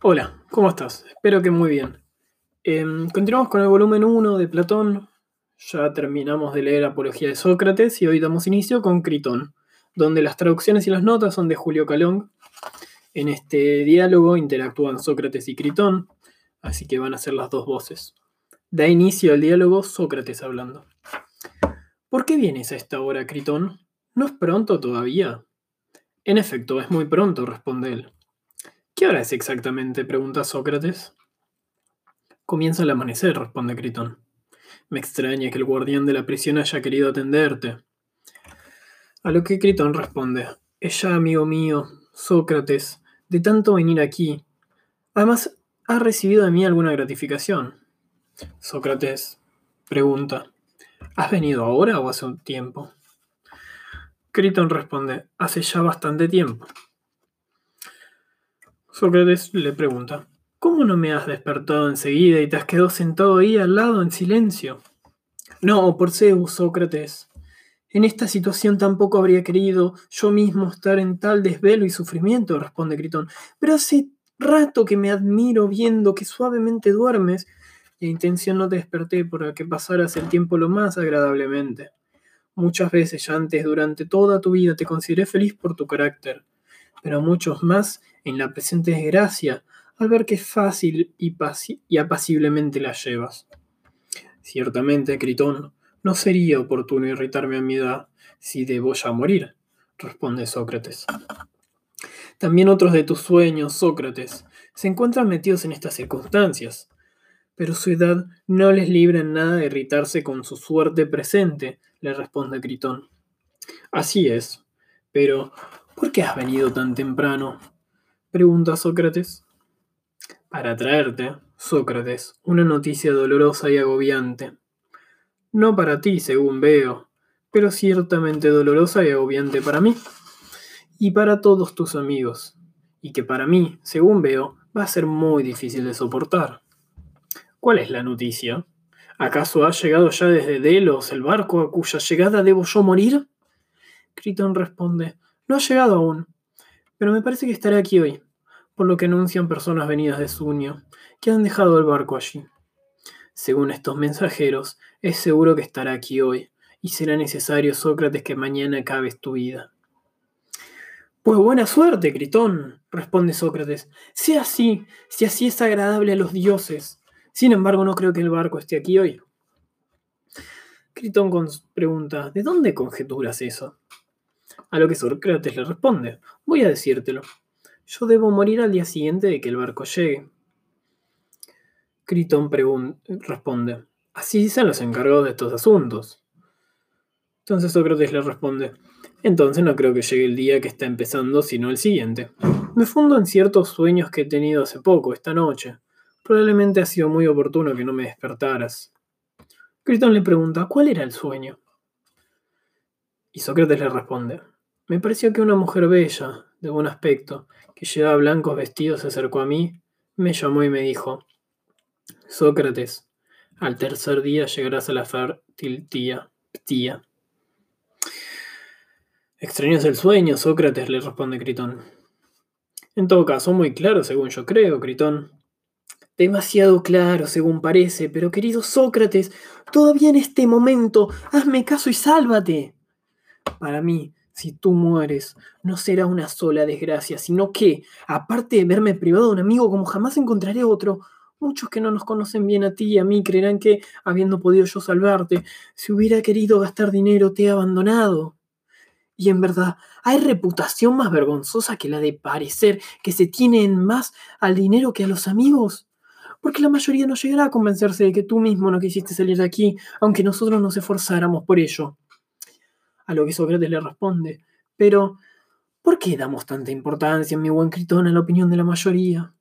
Hola, ¿cómo estás? Espero que muy bien. Em, continuamos con el volumen 1 de Platón. Ya terminamos de leer Apología de Sócrates y hoy damos inicio con Critón, donde las traducciones y las notas son de Julio Calón. En este diálogo interactúan Sócrates y Critón, así que van a ser las dos voces. Da inicio al diálogo Sócrates hablando. ¿Por qué vienes a esta hora, Critón? ¿No es pronto todavía? En efecto, es muy pronto, responde él. ¿Qué hora es exactamente? pregunta Sócrates. Comienza el amanecer, responde Critón. Me extraña que el guardián de la prisión haya querido atenderte. A lo que Critón responde, ella, amigo mío, Sócrates, de tanto venir aquí. Además, ¿ha recibido de mí alguna gratificación? Sócrates pregunta, ¿has venido ahora o hace un tiempo? Critón responde, hace ya bastante tiempo. Sócrates le pregunta, ¿cómo no me has despertado enseguida y te has quedado sentado ahí al lado en silencio? No, por Zeus, Sócrates. En esta situación tampoco habría querido yo mismo estar en tal desvelo y sufrimiento, responde Critón. Pero hace rato que me admiro viendo que suavemente duermes y a intención no te desperté para que pasaras el tiempo lo más agradablemente. Muchas veces ya antes durante toda tu vida te consideré feliz por tu carácter pero muchos más en la presente desgracia al ver que fácil y, apaciblemente la llevas. Ciertamente, Critón, no sería oportuno irritarme a mi edad si debo ya morir, responde Sócrates. También otros de tus sueños, Sócrates, se encuentran metidos en estas circunstancias, pero su edad no les libra en nada de irritarse con su suerte presente, le responde Critón. Así es, pero ¿Por qué has venido tan temprano? Pregunta Sócrates. Para traerte, Sócrates, una noticia dolorosa y agobiante. No para ti, según veo, pero ciertamente dolorosa y agobiante para mí y para todos tus amigos, y que para mí, según veo, va a ser muy difícil de soportar. ¿Cuál es la noticia? ¿Acaso ha llegado ya desde Delos el barco a cuya llegada debo yo morir? Critón responde, no ha llegado aún, pero me parece que estará aquí hoy, por lo que anuncian personas venidas de Sunio, que han dejado el barco allí. Según estos mensajeros, es seguro que estará aquí hoy, y será necesario, Sócrates, que mañana acabes tu vida. Pues buena suerte, Critón, responde Sócrates. Sea así, si así es agradable a los dioses. Sin embargo, no creo que el barco esté aquí hoy. Critón pregunta, ¿de dónde conjeturas eso? A lo que Sócrates le responde, voy a decírtelo. Yo debo morir al día siguiente de que el barco llegue. Critón responde, así dicen los encargados de estos asuntos. Entonces Sócrates le responde, entonces no creo que llegue el día que está empezando, sino el siguiente. Me fundo en ciertos sueños que he tenido hace poco, esta noche. Probablemente ha sido muy oportuno que no me despertaras. Critón le pregunta, ¿cuál era el sueño? Y Sócrates le responde, me pareció que una mujer bella, de buen aspecto, que llevaba blancos vestidos, se acercó a mí, me llamó y me dijo, Sócrates, al tercer día llegarás a la fértil tía, tía. Extraño es el sueño, Sócrates, le responde Critón. En todo caso, muy claro, según yo creo, Critón. Demasiado claro, según parece, pero querido Sócrates, todavía en este momento, hazme caso y sálvate. Para mí, si tú mueres, no será una sola desgracia, sino que, aparte de verme privado de un amigo como jamás encontraré otro, muchos que no nos conocen bien a ti y a mí creerán que, habiendo podido yo salvarte, si hubiera querido gastar dinero, te he abandonado. Y en verdad, ¿hay reputación más vergonzosa que la de parecer que se tienen más al dinero que a los amigos? Porque la mayoría no llegará a convencerse de que tú mismo no quisiste salir de aquí, aunque nosotros nos esforzáramos por ello. A lo que Sócrates le responde, pero ¿por qué damos tanta importancia, mi buen Critón, a la opinión de la mayoría?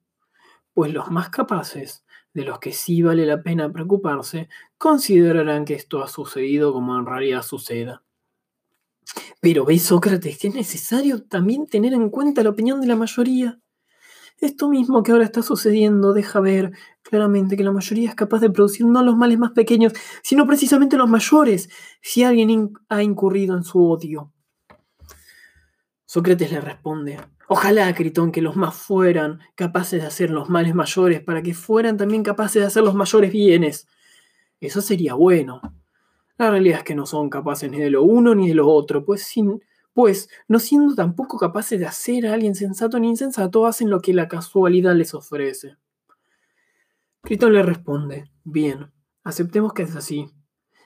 Pues los más capaces, de los que sí vale la pena preocuparse, considerarán que esto ha sucedido como en realidad suceda. Pero ¿ves, Sócrates, que es necesario también tener en cuenta la opinión de la mayoría? Esto mismo que ahora está sucediendo deja ver claramente que la mayoría es capaz de producir no los males más pequeños, sino precisamente los mayores, si alguien ha incurrido en su odio. Sócrates le responde, Ojalá, Critón, que los más fueran capaces de hacer los males mayores para que fueran también capaces de hacer los mayores bienes. Eso sería bueno. La realidad es que no son capaces ni de lo uno ni de lo otro, pues, sin, pues no siendo tampoco capaces de hacer a alguien sensato ni insensato, hacen lo que la casualidad les ofrece. Critón le responde, bien, aceptemos que es así.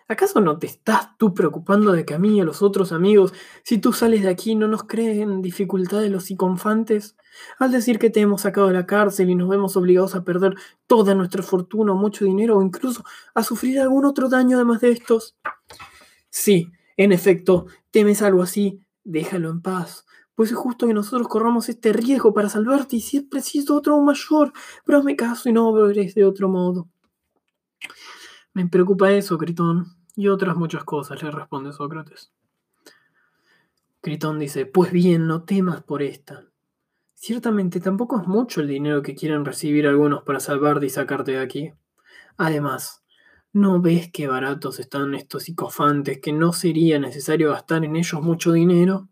¿Acaso no te estás tú preocupando de que a mí y a los otros amigos, si tú sales de aquí, no nos creen dificultades los psiconfantes? Al decir que te hemos sacado de la cárcel y nos vemos obligados a perder toda nuestra fortuna o mucho dinero o incluso a sufrir algún otro daño además de estos. Sí, en efecto, temes algo así, déjalo en paz. Pues es justo que nosotros corramos este riesgo para salvarte y si es preciso otro mayor, pero hazme caso y no obres de otro modo. Me preocupa eso, Critón y otras muchas cosas, le responde Sócrates. Critón dice, pues bien, no temas por esta. Ciertamente tampoco es mucho el dinero que quieren recibir algunos para salvarte y sacarte de aquí. Además, ¿no ves qué baratos están estos psicofantes que no sería necesario gastar en ellos mucho dinero?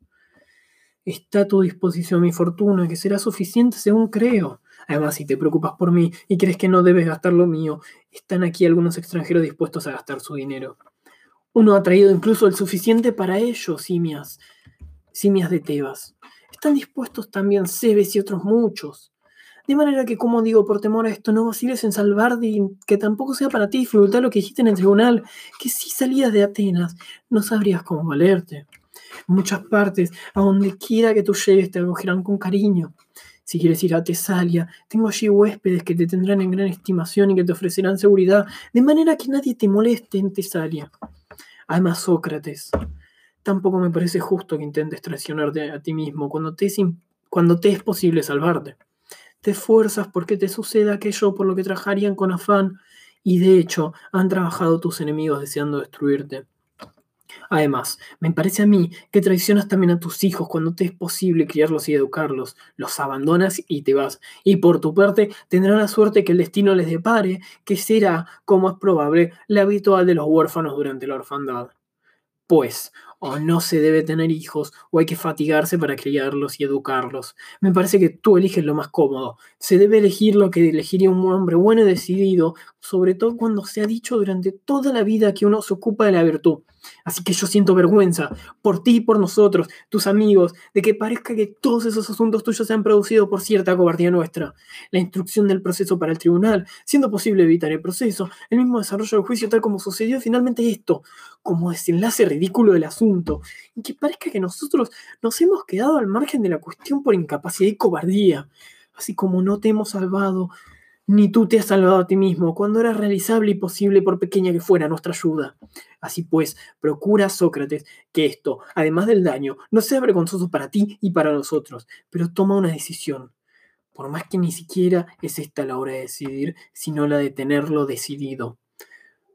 Está a tu disposición mi fortuna, que será suficiente según creo. Además, si te preocupas por mí y crees que no debes gastar lo mío, están aquí algunos extranjeros dispuestos a gastar su dinero. Uno ha traído incluso el suficiente para ellos, simias, simias de Tebas. Están dispuestos también Cebes y otros muchos. De manera que, como digo, por temor a esto, no vaciles en salvar y que tampoco sea para ti dificultar lo que dijiste en el tribunal, que si salías de Atenas, no sabrías cómo valerte. En muchas partes, a donde quiera que tú llegues, te acogerán con cariño. Si quieres ir a Tesalia, tengo allí huéspedes que te tendrán en gran estimación y que te ofrecerán seguridad, de manera que nadie te moleste en Tesalia. Además, Sócrates, tampoco me parece justo que intentes traicionarte a ti mismo cuando te es posible salvarte. Te esfuerzas porque te suceda aquello por lo que trabajarían con afán, y de hecho han trabajado tus enemigos deseando destruirte. Además, me parece a mí que traicionas también a tus hijos cuando te es posible criarlos y educarlos. Los abandonas y te vas. Y por tu parte tendrán la suerte que el destino les depare, que será, como es probable, la habitual de los huérfanos durante la orfandad. Pues, o no se debe tener hijos, o hay que fatigarse para criarlos y educarlos. Me parece que tú eliges lo más cómodo. Se debe elegir lo que elegiría un hombre bueno y decidido, sobre todo cuando se ha dicho durante toda la vida que uno se ocupa de la virtud. Así que yo siento vergüenza por ti y por nosotros, tus amigos, de que parezca que todos esos asuntos tuyos se han producido por cierta cobardía nuestra. La instrucción del proceso para el tribunal, siendo posible evitar el proceso, el mismo desarrollo del juicio tal como sucedió finalmente esto, como desenlace ridículo del asunto, y que parezca que nosotros nos hemos quedado al margen de la cuestión por incapacidad y cobardía, así como no te hemos salvado, ni tú te has salvado a ti mismo cuando era realizable y posible por pequeña que fuera nuestra ayuda. Así pues, procura, Sócrates, que esto, además del daño, no sea vergonzoso para ti y para nosotros, pero toma una decisión. Por más que ni siquiera es esta la hora de decidir, sino la de tenerlo decidido.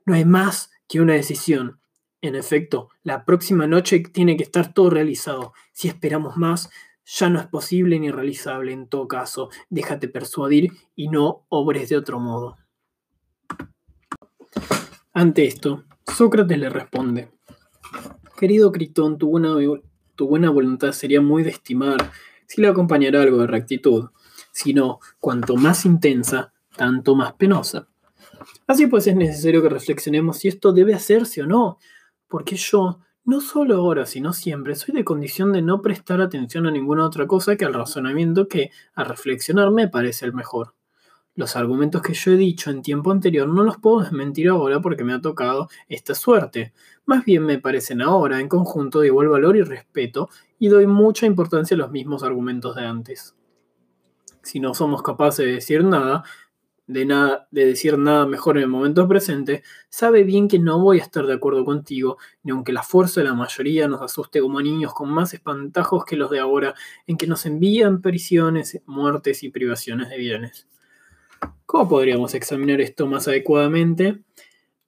No hay más que una decisión, en efecto, la próxima noche tiene que estar todo realizado. Si esperamos más, ya no es posible ni realizable. En todo caso, déjate persuadir y no obres de otro modo. Ante esto, Sócrates le responde, Querido Critón, tu buena, voluntad sería muy de estimar si le acompañara algo de rectitud, sino cuanto más intensa, tanto más penosa. Así pues es necesario que reflexionemos si esto debe hacerse o no, porque yo, no solo ahora, sino siempre, soy de condición de no prestar atención a ninguna otra cosa que al razonamiento que, a reflexionar, me parece el mejor. Los argumentos que yo he dicho en tiempo anterior no los puedo desmentir ahora porque me ha tocado esta suerte. Más bien me parecen ahora, en conjunto, de igual valor y respeto, y doy mucha importancia a los mismos argumentos de antes. Si no somos capaces de decir nada, de, nada, de decir nada mejor en el momento presente, sabe bien que no voy a estar de acuerdo contigo, ni aunque la fuerza de la mayoría nos asuste como niños con más espantajos que los de ahora, en que nos envían prisiones, muertes y privaciones de bienes. ¿Cómo podríamos examinar esto más adecuadamente?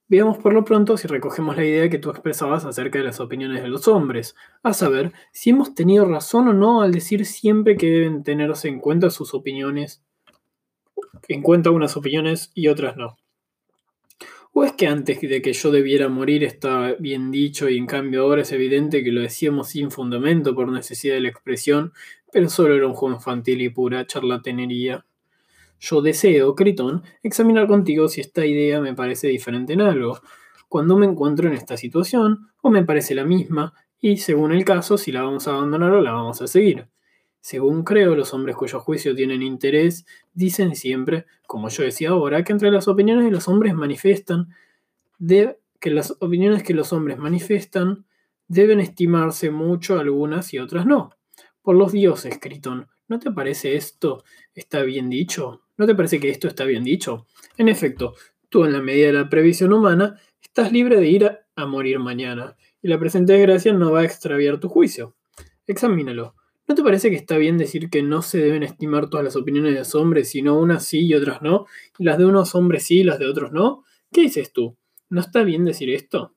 Veamos por lo pronto si recogemos la idea que tú expresabas acerca de las opiniones de los hombres, a saber, si hemos tenido razón o no al decir siempre que deben tenerse en cuenta sus opiniones en cuenta unas opiniones y otras no. ¿O es que antes de que yo debiera morir está bien dicho y en cambio ahora es evidente que lo decíamos sin fundamento por necesidad de la expresión, pero solo era un juego infantil y pura charlatanería. Yo deseo, Critón, examinar contigo si esta idea me parece diferente en algo, cuando me encuentro en esta situación, o me parece la misma, y según el caso, si la vamos a abandonar o la vamos a seguir. Según creo, los hombres cuyo juicio tienen interés dicen siempre, como yo decía ahora, que entre las opiniones de los hombres manifiestan, de, que las opiniones que los hombres manifiestan deben estimarse mucho algunas y otras no. Por los dioses, Critón, ¿no te parece esto está bien dicho? ¿No te parece que esto está bien dicho? En efecto, tú en la medida de la previsión humana estás libre de ir a, a morir mañana, y la presente desgracia no va a extraviar tu juicio. Examínalo. ¿No te parece que está bien decir que no se deben estimar todas las opiniones de los hombres, sino unas sí y otras no, y las de unos hombres sí y las de otros no? ¿Qué dices tú? ¿No está bien decir esto?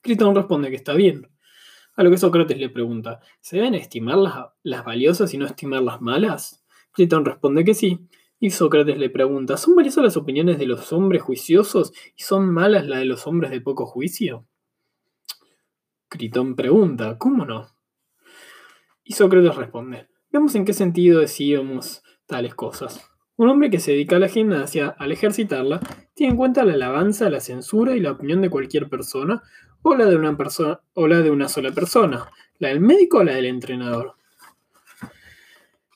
Critón responde que está bien. A lo que Sócrates le pregunta, ¿se deben estimar las, las valiosas y no estimar las malas? Critón responde que sí. Y Sócrates le pregunta, ¿son valiosas las opiniones de los hombres juiciosos y son malas las de los hombres de poco juicio? Critón pregunta, ¿cómo no? Y Sócrates responde, veamos en qué sentido decíamos tales cosas. Un hombre que se dedica a la gimnasia, al ejercitarla, tiene en cuenta la alabanza, la censura y la opinión de cualquier persona, o la de una persona, o la de una sola persona, la del médico o la del entrenador.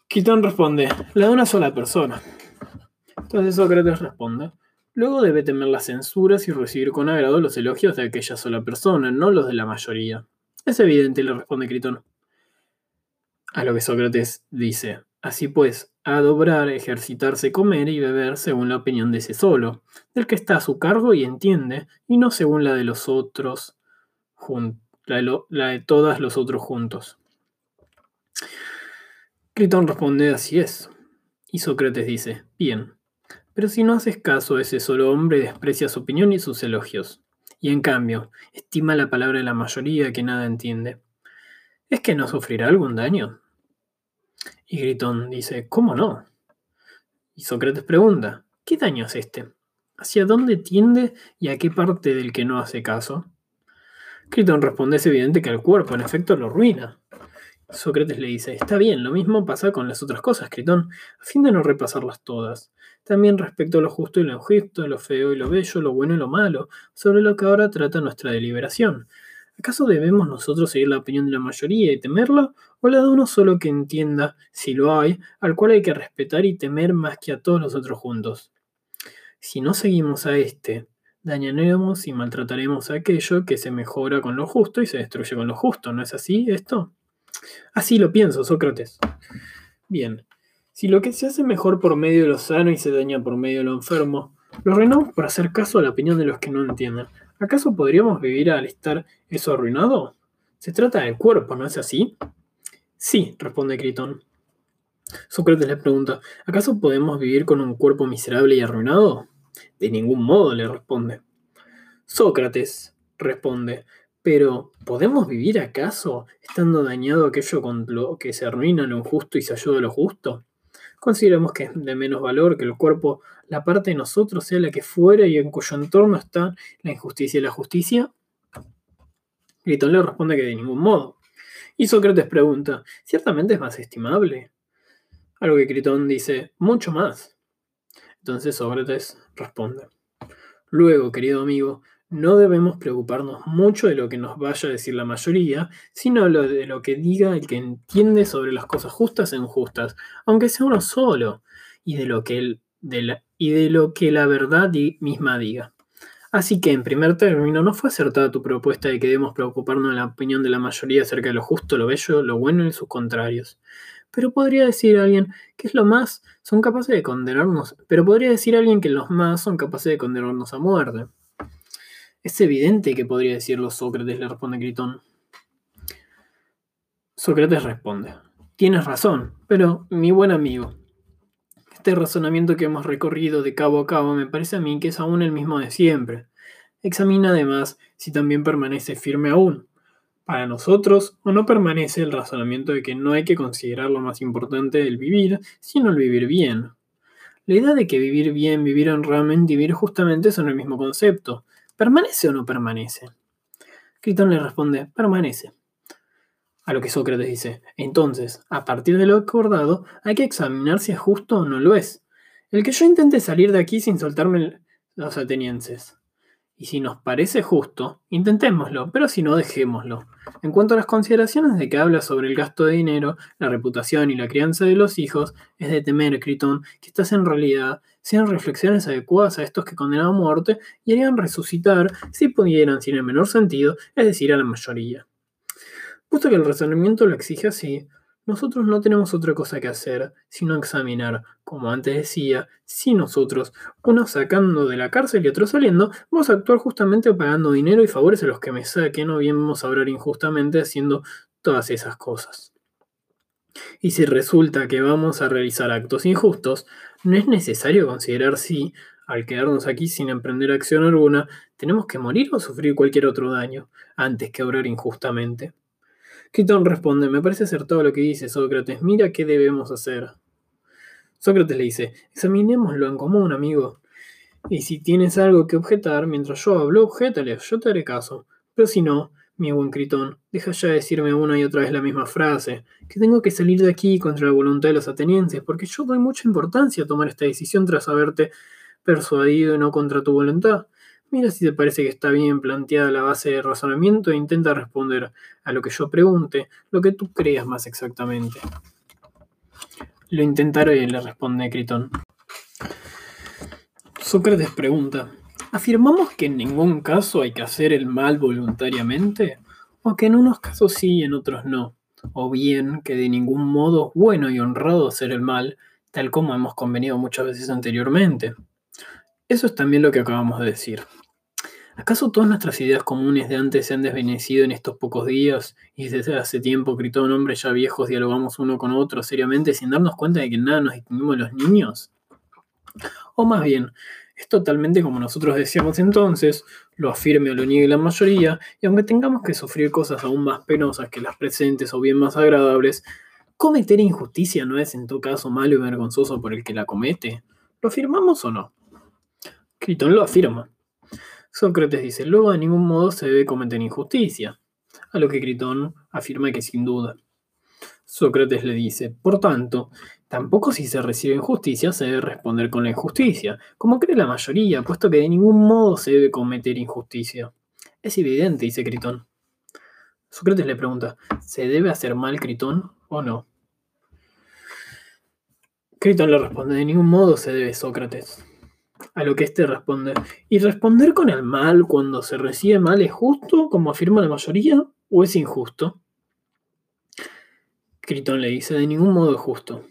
Quitón responde, la de una sola persona. Entonces Sócrates responde, luego debe temer las censuras y recibir con agrado los elogios de aquella sola persona, no los de la mayoría. Es evidente, le responde Critón. A lo que Sócrates dice, así pues, adobrar, ejercitarse, comer y beber según la opinión de ese solo, del que está a su cargo y entiende, y no según la de los otros, la de, la de todas los otros juntos. Critón responde, así es. Y Sócrates dice, bien, pero si no haces caso a ese solo hombre, desprecia su opinión y sus elogios, y en cambio, estima la palabra de la mayoría que nada entiende. ¿Es que no sufrirá algún daño? Y Gritón dice, ¿cómo no? Y Sócrates pregunta, ¿qué daño es este? ¿Hacia dónde tiende y a qué parte del que no hace caso? Gritón responde, es evidente que el cuerpo en efecto lo ruina. Sócrates le dice, está bien, lo mismo pasa con las otras cosas, Critón, a fin de no repasarlas todas. También respecto a lo justo y lo injusto, lo feo y lo bello, lo bueno y lo malo, sobre lo que ahora trata nuestra deliberación. ¿Acaso debemos nosotros seguir la opinión de la mayoría y temerla? ¿O la de uno solo que entienda, si lo hay, al cual hay que respetar y temer más que a todos los otros juntos? Si no seguimos a este, dañaremos y maltrataremos a aquello que se mejora con lo justo y se destruye con lo justo. ¿No es así esto? Así lo pienso, Sócrates. Bien, si lo que se hace mejor por medio de lo sano y se daña por medio de lo enfermo, lo arruinamos por hacer caso a la opinión de los que no entienden. ¿Acaso podríamos vivir al estar eso arruinado? Se trata del cuerpo, ¿no es así? Sí, responde Critón. Sócrates le pregunta, ¿acaso podemos vivir con un cuerpo miserable y arruinado? De ningún modo, le responde. Sócrates responde, pero ¿podemos vivir acaso estando dañado aquello con lo que se arruina lo injusto y se ayuda a lo justo? Consideremos que es de menos valor que el cuerpo, la parte de nosotros, sea la que fuera y en cuyo entorno está la injusticia y la justicia. Gritón le responde que de ningún modo. Y Sócrates pregunta, ¿ciertamente es más estimable? A lo que Critón dice, mucho más. Entonces Sócrates responde, luego, querido amigo, no debemos preocuparnos mucho de lo que nos vaya a decir la mayoría, sino de lo que diga el que entiende sobre las cosas justas e injustas, aunque sea uno solo, y de lo que, de la, y de lo que la verdad misma diga. Así que, en primer término, no fue acertada tu propuesta de que debemos preocuparnos de la opinión de la mayoría acerca de lo justo, lo bello, lo bueno y sus contrarios. Pero podría decir alguien que es lo más son capaces de condenarnos, pero podría decir alguien que los más son capaces de condenarnos a muerte. Es evidente que podría decirlo Sócrates, le responde Critón. Sócrates responde, tienes razón, pero mi buen amigo, este razonamiento que hemos recorrido de cabo a cabo me parece a mí que es aún el mismo de siempre. Examina además si también permanece firme aún. Para nosotros, o no permanece el razonamiento de que no hay que considerar lo más importante del vivir, sino el vivir bien. La idea de que vivir bien, vivir honradamente vivir justamente son el mismo concepto, ¿Permanece o no permanece? Critón le responde, permanece. A lo que Sócrates dice, entonces, a partir de lo acordado, hay que examinar si es justo o no lo es. El que yo intente salir de aquí sin soltarme los atenienses. Y si nos parece justo, intentémoslo, pero si no, dejémoslo. En cuanto a las consideraciones de que habla sobre el gasto de dinero, la reputación y la crianza de los hijos, es de temer, Critón, que estas en realidad sean reflexiones adecuadas a estos que condenan a muerte y harían resucitar, si pudieran, sin el menor sentido, es decir, a la mayoría. Puesto que el razonamiento lo exige así, nosotros no tenemos otra cosa que hacer sino examinar, como antes decía, si nosotros, uno sacando de la cárcel y otro saliendo, vamos a actuar justamente pagando dinero y favores a los que me saquen o bien vamos a obrar injustamente haciendo todas esas cosas. Y si resulta que vamos a realizar actos injustos, no es necesario considerar si, al quedarnos aquí sin emprender acción alguna, tenemos que morir o sufrir cualquier otro daño, antes que obrar injustamente. Quitón responde, me parece todo lo que dice Sócrates, mira qué debemos hacer. Sócrates le dice, examinémoslo en común, amigo. Y si tienes algo que objetar, mientras yo hablo, objetale, yo te haré caso. Pero si no, mi buen Critón, deja ya de decirme una y otra vez la misma frase, que tengo que salir de aquí contra la voluntad de los atenienses, porque yo doy mucha importancia a tomar esta decisión tras haberte persuadido y no contra tu voluntad. Mira si te parece que está bien planteada la base de razonamiento e intenta responder a lo que yo pregunte, lo que tú creas más exactamente. Lo intentaré, le responde Critón. Sócrates pregunta, ¿afirmamos que en ningún caso hay que hacer el mal voluntariamente? ¿O que en unos casos sí y en otros no? ¿O bien que de ningún modo bueno y honrado hacer el mal, tal como hemos convenido muchas veces anteriormente? Eso es también lo que acabamos de decir. ¿Acaso todas nuestras ideas comunes de antes se han desvanecido en estos pocos días y desde hace tiempo, Critón, hombres ya viejos, dialogamos uno con otro seriamente sin darnos cuenta de que nada nos distinguimos los niños? O más bien, es totalmente como nosotros decíamos entonces, lo afirme o lo niegue la mayoría, y aunque tengamos que sufrir cosas aún más penosas que las presentes o bien más agradables, cometer injusticia no es en todo caso malo y vergonzoso por el que la comete. ¿Lo afirmamos o no? Critón lo afirma. Sócrates dice, luego de ningún modo se debe cometer injusticia, a lo que Critón afirma que sin duda. Sócrates le dice, por tanto, tampoco si se recibe injusticia se debe responder con la injusticia, como cree la mayoría, puesto que de ningún modo se debe cometer injusticia. Es evidente, dice Critón. Sócrates le pregunta, ¿se debe hacer mal Critón o no? Critón le responde, de ningún modo se debe Sócrates. A lo que éste responde. ¿Y responder con el mal cuando se recibe mal es justo, como afirma la mayoría, o es injusto? Critón le dice, de ningún modo es justo.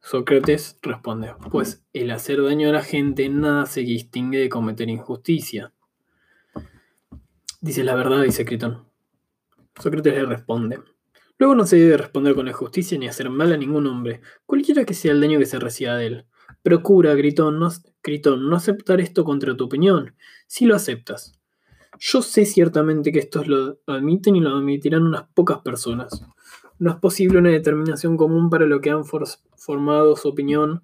Sócrates responde, pues el hacer daño a la gente nada se distingue de cometer injusticia. Dice la verdad, dice Critón. Sócrates le responde, luego no se debe responder con la ni hacer mal a ningún hombre, cualquiera que sea el daño que se reciba de él. Procura, Gritón, no, no aceptar esto contra tu opinión, si lo aceptas. Yo sé ciertamente que estos lo admiten y lo admitirán unas pocas personas. No es posible una determinación común para los que han formado su opinión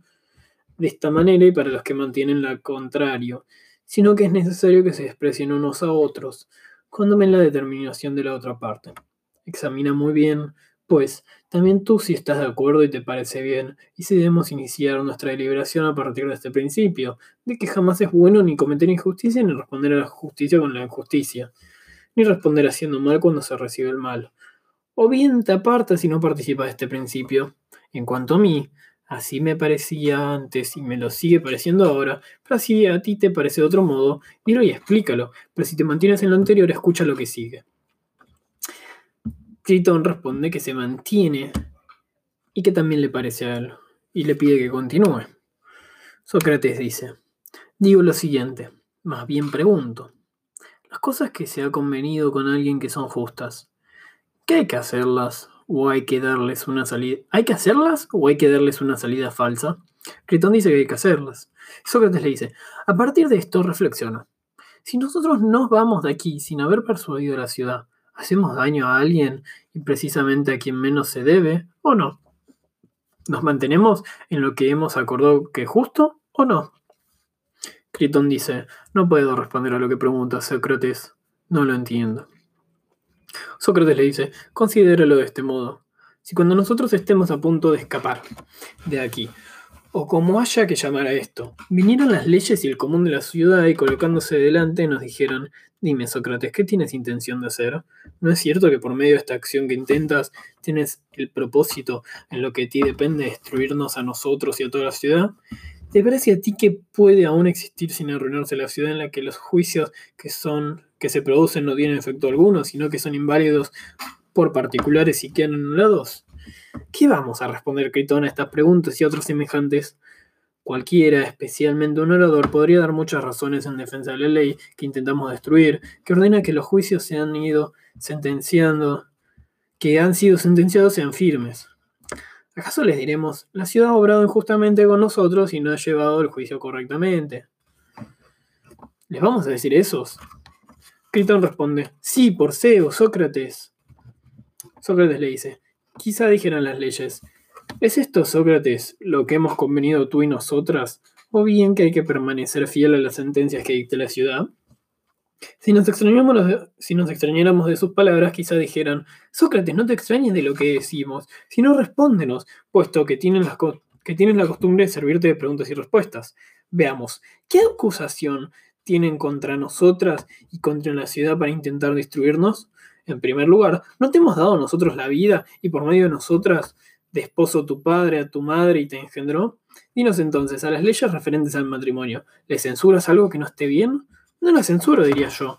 de esta manera y para los que mantienen la contrario, sino que es necesario que se desprecien unos a otros, cuando ven la determinación de la otra parte. Examina muy bien pues, también tú si estás de acuerdo y te parece bien, y si debemos iniciar nuestra deliberación a partir de este principio, de que jamás es bueno ni cometer injusticia ni responder a la justicia con la injusticia, ni responder haciendo mal cuando se recibe el mal. O bien te apartas y no participas de este principio. En cuanto a mí, así me parecía antes y me lo sigue pareciendo ahora, pero si a ti te parece de otro modo, dilo y explícalo, pero si te mantienes en lo anterior, escucha lo que sigue. Tritón responde que se mantiene y que también le parece a él, y le pide que continúe. Sócrates dice, digo lo siguiente, más bien pregunto, las cosas que se ha convenido con alguien que son justas, ¿qué hay que hacerlas o hay que darles una salida? ¿Hay que hacerlas o hay que darles una salida falsa? Critón dice que hay que hacerlas. Sócrates le dice, a partir de esto reflexiona. Si nosotros nos vamos de aquí sin haber persuadido a la ciudad, ¿Hacemos daño a alguien y precisamente a quien menos se debe o no? ¿Nos mantenemos en lo que hemos acordado que es justo o no? Critón dice, no puedo responder a lo que pregunta Sócrates, no lo entiendo. Sócrates le dice, considéralo de este modo. Si cuando nosotros estemos a punto de escapar de aquí, o como haya que llamar a esto, vinieran las leyes y el común de la ciudad y colocándose delante nos dijeran, dime Sócrates, ¿qué tienes intención de hacer? ¿No es cierto que por medio de esta acción que intentas tienes el propósito en lo que a ti depende destruirnos a nosotros y a toda la ciudad? ¿Te parece a ti que puede aún existir sin arruinarse la ciudad en la que los juicios que son que se producen no tienen efecto alguno, sino que son inválidos por particulares y quedan anulados? ¿Qué vamos a responder, Critón, a estas preguntas y otros semejantes? Cualquiera, especialmente un orador, podría dar muchas razones en defensa de la ley que intentamos destruir, que ordena que los juicios se han ido sentenciando, que han sido sentenciados sean firmes. ¿Acaso les diremos, la ciudad ha obrado injustamente con nosotros y no ha llevado el juicio correctamente? ¿Les vamos a decir esos? Critón responde, sí, por Zeus, Sócrates. Sócrates le dice, Quizá dijeran las leyes, ¿es esto, Sócrates, lo que hemos convenido tú y nosotras? ¿O bien que hay que permanecer fiel a las sentencias que dicte la ciudad? Si nos, extrañáramos de, si nos de sus palabras, quizá dijeran, Sócrates, no te extrañes de lo que decimos, sino respóndenos, puesto que que tienen la costumbre de servirte de preguntas y respuestas. Veamos, ¿qué acusación tienen contra nosotras y contra la ciudad para intentar destruirnos? En primer lugar, ¿no te hemos dado nosotros la vida y por medio de nosotras desposo tu padre a tu madre y te engendró? Dinos entonces, a las leyes referentes al matrimonio, ¿le censuras algo que no esté bien? No las censuro, diría yo.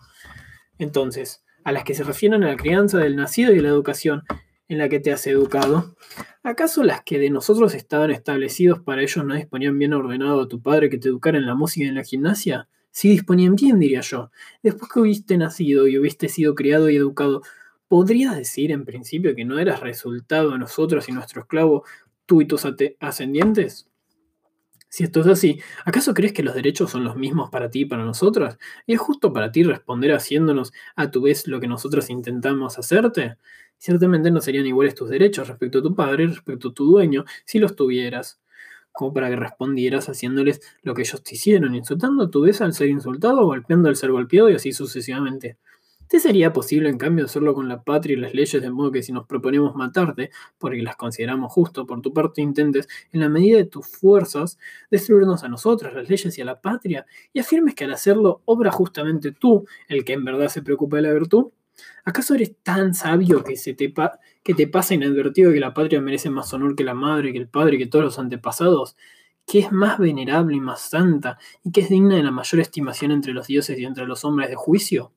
Entonces, a las que se refieren a la crianza del nacido y la educación en la que te has educado, ¿acaso las que de nosotros estaban establecidos para ellos no disponían bien ordenado a tu padre que te educara en la música y en la gimnasia? Si disponían bien, diría yo. Después que hubiste nacido y hubiste sido criado y educado, ¿podrías decir en principio que no eras resultado de nosotros y nuestro esclavo, tú y tus ascendientes? Si esto es así, ¿acaso crees que los derechos son los mismos para ti y para nosotros? ¿Y es justo para ti responder haciéndonos a tu vez lo que nosotros intentamos hacerte? Ciertamente no serían iguales tus derechos respecto a tu padre y respecto a tu dueño si los tuvieras como para que respondieras haciéndoles lo que ellos te hicieron, insultando a tu vez al ser insultado, golpeando al ser golpeado y así sucesivamente. ¿Te sería posible, en cambio, hacerlo con la patria y las leyes, de modo que si nos proponemos matarte, porque las consideramos justo, por tu parte intentes, en la medida de tus fuerzas, destruirnos a nosotras, las leyes y a la patria, y afirmes que al hacerlo obra justamente tú, el que en verdad se preocupa de la virtud? ¿Acaso eres tan sabio que, se te, que te pasa inadvertido que la patria merece más honor que la madre, que el padre, que todos los antepasados? que es más venerable y más santa, y que es digna de la mayor estimación entre los dioses y entre los hombres de juicio?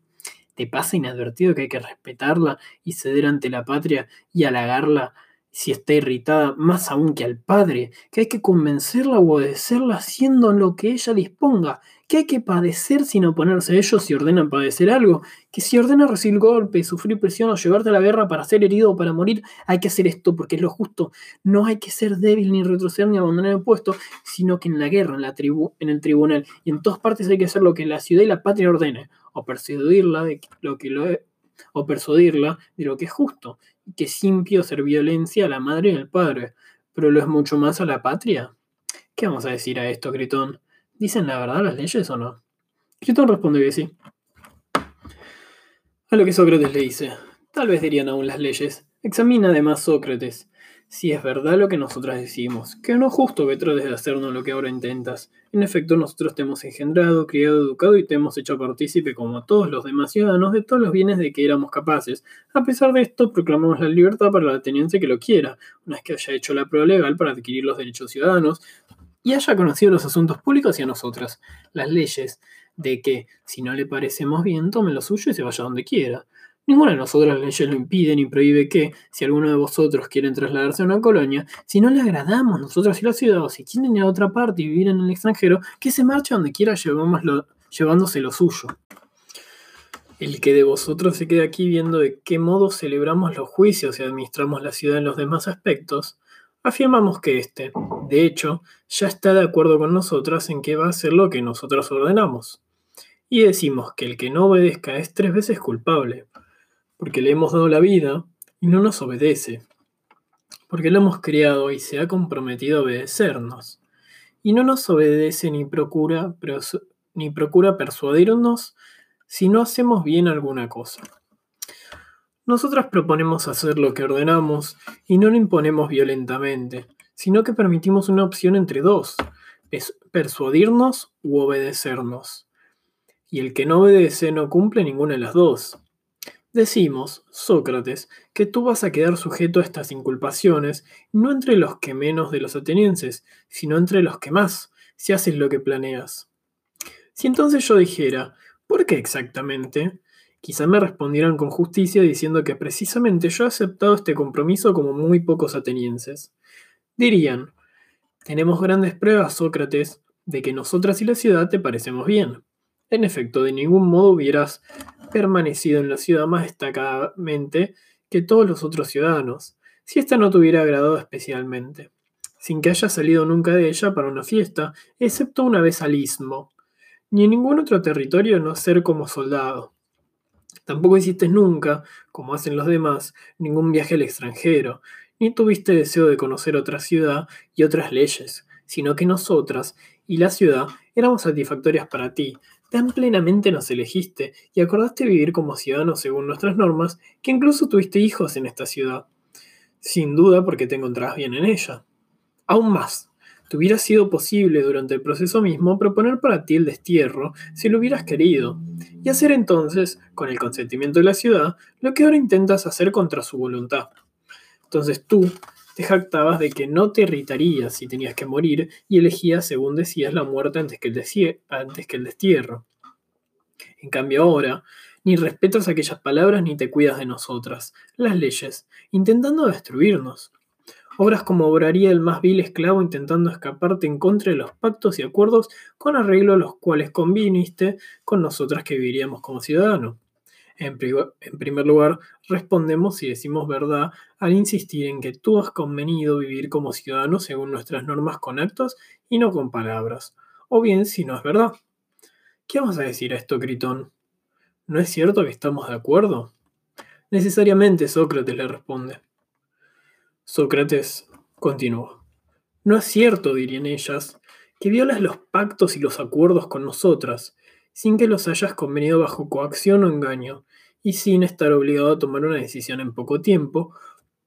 ¿Te pasa inadvertido que hay que respetarla y ceder ante la patria y halagarla si está irritada, más aún que al padre, que hay que convencerla o obedecerla haciendo lo que ella disponga, que hay que padecer sin oponerse a ellos si ordenan padecer algo, que si ordena recibir golpe, sufrir presión o llevarte a la guerra para ser herido o para morir, hay que hacer esto porque es lo justo. No hay que ser débil ni retroceder ni abandonar el puesto, sino que en la guerra, en, la tribu en el tribunal y en todas partes hay que hacer lo que la ciudad y la patria ordene, o persuadirla de lo que lo o persuadirla de lo que es justo que es hacer violencia a la madre y al padre, pero lo es mucho más a la patria. ¿Qué vamos a decir a esto, Critón? ¿Dicen la verdad las leyes o no? Critón responde que sí. A lo que Sócrates le dice, tal vez dirían aún las leyes. Examina además Sócrates si es verdad lo que nosotras decimos, que no es justo que trates de hacernos lo que ahora intentas. En efecto, nosotros te hemos engendrado, criado, educado y te hemos hecho partícipe, como a todos los demás ciudadanos, de todos los bienes de que éramos capaces. A pesar de esto, proclamamos la libertad para la ateniense que lo quiera, una vez que haya hecho la prueba legal para adquirir los derechos ciudadanos y haya conocido los asuntos públicos y a nosotras, las leyes, de que, si no le parecemos bien, tome lo suyo y se vaya donde quiera. Ninguna de nosotras leyes lo impide ni prohíbe que, si alguno de vosotros quieren trasladarse a una colonia, si no le agradamos nosotros y la ciudad, o si quieren a otra parte y vivir en el extranjero, que se marche donde quiera llevándose lo suyo. El que de vosotros se quede aquí viendo de qué modo celebramos los juicios y administramos la ciudad en los demás aspectos, afirmamos que éste, de hecho, ya está de acuerdo con nosotras en que va a hacer lo que nosotras ordenamos. Y decimos que el que no obedezca es tres veces culpable, porque le hemos dado la vida y no nos obedece, porque lo hemos criado y se ha comprometido a obedecernos, y no nos obedece ni procura, ni procura persuadirnos si no hacemos bien alguna cosa. Nosotras proponemos hacer lo que ordenamos y no lo imponemos violentamente, sino que permitimos una opción entre dos, es persuadirnos u obedecernos. Y el que no obedece no cumple ninguna de las dos. Decimos, Sócrates, que tú vas a quedar sujeto a estas inculpaciones, no entre los que menos de los atenienses, sino entre los que más, si haces lo que planeas. Si entonces yo dijera, ¿por qué exactamente? Quizá me respondieran con justicia diciendo que precisamente yo he aceptado este compromiso como muy pocos atenienses. Dirían, tenemos grandes pruebas, Sócrates, de que nosotras y la ciudad te parecemos bien. En efecto, de ningún modo hubieras permanecido en la ciudad más destacadamente que todos los otros ciudadanos, si ésta no te hubiera agradado especialmente, sin que hayas salido nunca de ella para una fiesta, excepto una vez al istmo, ni en ningún otro territorio no ser como soldado. Tampoco hiciste nunca, como hacen los demás, ningún viaje al extranjero, ni tuviste deseo de conocer otra ciudad y otras leyes, sino que nosotras y la ciudad éramos satisfactorias para ti, tan plenamente nos elegiste y acordaste vivir como ciudadanos según nuestras normas, que incluso tuviste hijos en esta ciudad. Sin duda porque te encontrabas bien en ella. Aún más, te hubiera sido posible durante el proceso mismo proponer para ti el destierro si lo hubieras querido, y hacer entonces, con el consentimiento de la ciudad, lo que ahora intentas hacer contra su voluntad. Entonces tú te jactabas de que no te irritarías si tenías que morir y elegías, según decías, la muerte antes que el, destierro. En cambio ahora, ni respetas aquellas palabras ni te cuidas de nosotras, las leyes, intentando destruirnos. Obras como obraría el más vil esclavo intentando escaparte en contra de los pactos y acuerdos con arreglo a los cuales conviniste con nosotras que viviríamos como ciudadanos. En, primer lugar, respondemos y decimos verdad al insistir en que tú has convenido vivir como ciudadano según nuestras normas con actos y no con palabras. O bien, si no es verdad. ¿Qué vamos a decir a esto, Critón? ¿No es cierto que estamos de acuerdo? Necesariamente, Sócrates le responde. Sócrates continúa. No es cierto, dirían ellas, que violas los pactos y los acuerdos con nosotras, sin que los hayas convenido bajo coacción o engaño, y sin estar obligado a tomar una decisión en poco tiempo,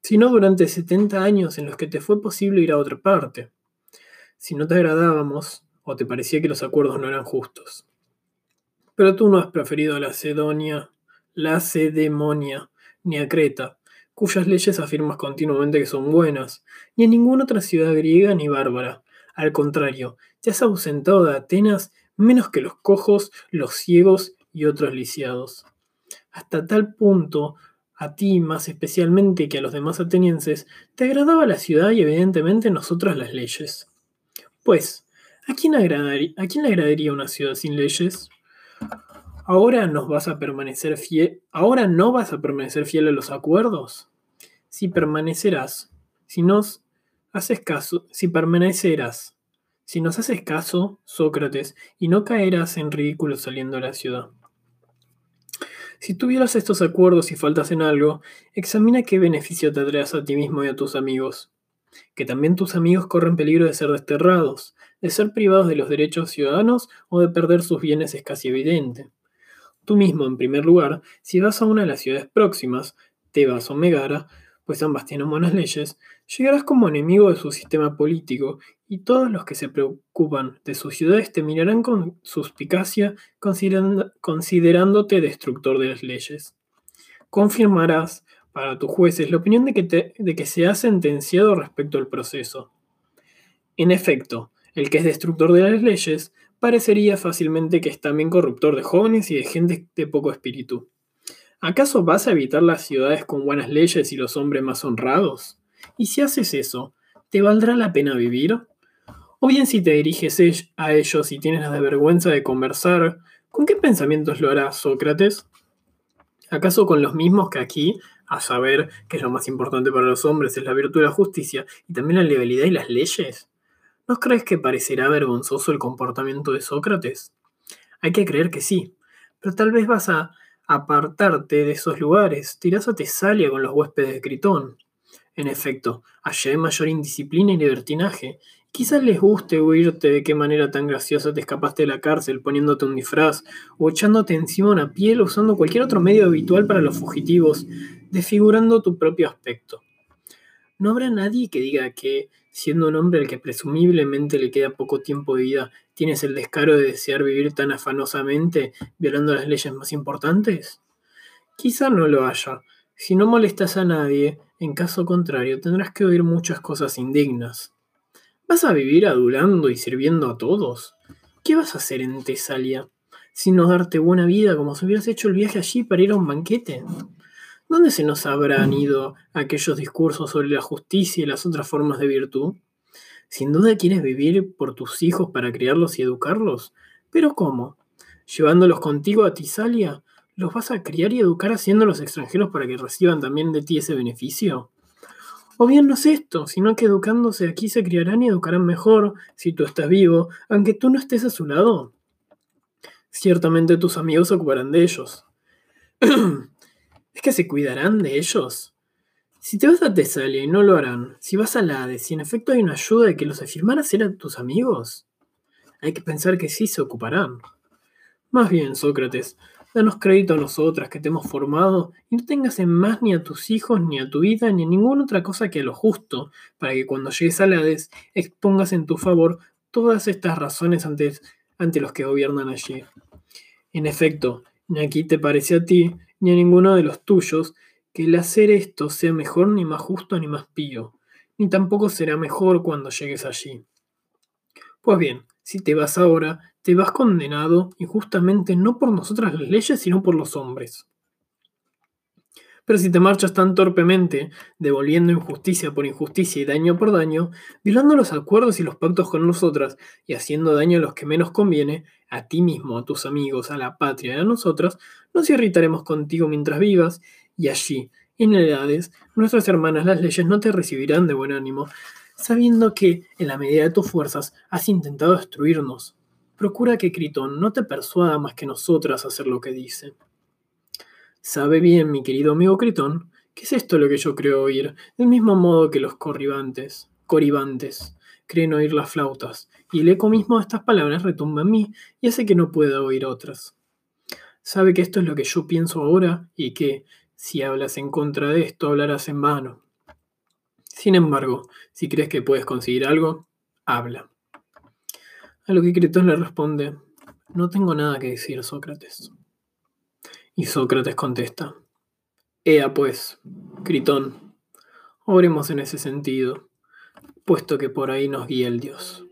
sino durante 70 años en los que te fue posible ir a otra parte. Si no te agradábamos, o te parecía que los acuerdos no eran justos. Pero tú no has preferido a la Cedonia, la Cedemonia, ni a Creta, cuyas leyes afirmas continuamente que son buenas, ni a ninguna otra ciudad griega ni bárbara. Al contrario, te has ausentado de Atenas menos que los cojos, los ciegos y otros lisiados. Hasta tal punto, a ti más especialmente que a los demás atenienses, te agradaba la ciudad y evidentemente nosotras las leyes. Pues, ¿a quién, ¿a quién le agradaría una ciudad sin leyes? ¿Ahora vas a permanecer fiel? ¿Ahora no vas a permanecer fiel a los acuerdos? Si permanecerás, si nos haces caso, si permanecerás si nos haces caso, Sócrates, y no caerás en ridículo saliendo de la ciudad. Si tuvieras estos acuerdos y faltas en algo, examina qué beneficio te traes a ti mismo y a tus amigos. Que también tus amigos corren peligro de ser desterrados, de ser privados de los derechos ciudadanos o de perder sus bienes es casi evidente. Tú mismo, en primer lugar, si vas a una de las ciudades próximas, Tebas o Megara, pues ambas tienen buenas leyes, llegarás como enemigo de su sistema político y todos los que se preocupan de sus ciudades te mirarán con suspicacia considerándote destructor de las leyes. Confirmarás para tus jueces la opinión de que, de que se ha sentenciado respecto al proceso. En efecto, el que es destructor de las leyes parecería fácilmente que es también corruptor de jóvenes y de gente de poco espíritu. ¿Acaso vas a evitar las ciudades con buenas leyes y los hombres más honrados? Y si haces eso, ¿te valdrá la pena vivir? O bien si te diriges a ellos y tienes la vergüenza de conversar, ¿con qué pensamientos lo harás, Sócrates? ¿Acaso con los mismos que aquí, a saber que lo más importante para los hombres es la virtud de la justicia y también la legalidad y las leyes? ¿No crees que parecerá vergonzoso el comportamiento de Sócrates? Hay que creer que sí, pero tal vez vas a apartarte de esos lugares, tirás a Tesalia con los huéspedes de Critón. En efecto, allá hay mayor indisciplina y libertinaje, Quizás les guste oírte de qué manera tan graciosa te escapaste de la cárcel poniéndote un disfraz o echándote encima una piel usando cualquier otro medio habitual para los fugitivos, desfigurando tu propio aspecto. No habrá nadie que diga que, siendo un hombre al que presumiblemente le queda poco tiempo de vida, tienes el descaro de desear vivir tan afanosamente, violando las leyes más importantes. Quizá no lo haya. Si no molestas a nadie, en caso contrario, tendrás que oír muchas cosas indignas. ¿Vas a vivir adulando y sirviendo a todos? ¿Qué vas a hacer en Tesalia? Sino darte buena vida como si hubieras hecho el viaje allí para ir a un banquete. ¿Dónde se nos habrán ido aquellos discursos sobre la justicia y las otras formas de virtud? Sin duda quieres vivir por tus hijos para criarlos y educarlos. ¿Pero cómo? ¿Llevándolos contigo a Tesalia? ¿Los vas a criar y educar haciéndolos extranjeros para que reciban también de ti ese beneficio? O bien no es esto, sino que educándose aquí se criarán y educarán mejor si tú estás vivo, aunque tú no estés a su lado. Ciertamente tus amigos se ocuparán de ellos. ¿Es que se cuidarán de ellos? Si te vas a Tesalia y no lo harán, si vas a Hades si en efecto hay una ayuda de que los afirmaras eran tus amigos, hay que pensar que sí se ocuparán. Más bien, Sócrates, Danos crédito a nosotras que te hemos formado y no tengas en más ni a tus hijos, ni a tu vida, ni a ninguna otra cosa que a lo justo, para que cuando llegues a Hades expongas en tu favor todas estas razones ante, ante los que gobiernan allí. En efecto, ni aquí te parece a ti, ni a ninguno de los tuyos, que el hacer esto sea mejor ni más justo ni más pío, ni tampoco será mejor cuando llegues allí. Pues bien, si te vas ahora, te vas condenado injustamente no por nosotras las leyes, sino por los hombres. Pero si te marchas tan torpemente, devolviendo injusticia por injusticia y daño por daño, violando los acuerdos y los pactos con nosotras y haciendo daño a los que menos conviene, a ti mismo, a tus amigos, a la patria y a nosotras, nos irritaremos contigo mientras vivas, y allí, en edades, nuestras hermanas las leyes no te recibirán de buen ánimo, sabiendo que, en la medida de tus fuerzas, has intentado destruirnos. Procura que Critón no te persuada más que nosotras a hacer lo que dice. Sabe bien, mi querido amigo Critón, que es esto lo que yo creo oír, del mismo modo que los corribantes, coribantes, creen oír las flautas, y el eco mismo de estas palabras retumba en mí y hace que no pueda oír otras. Sabe que esto es lo que yo pienso ahora y que, si hablas en contra de esto, hablarás en vano. Sin embargo, si crees que puedes conseguir algo, habla. A lo que Critón le responde, no tengo nada que decir, Sócrates. Y Sócrates contesta, Ea pues, Critón, oremos en ese sentido, puesto que por ahí nos guía el Dios.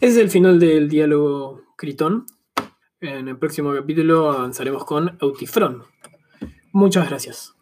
Ese es el final del diálogo Critón. En el próximo capítulo avanzaremos con Eutifrón. Muchas gracias.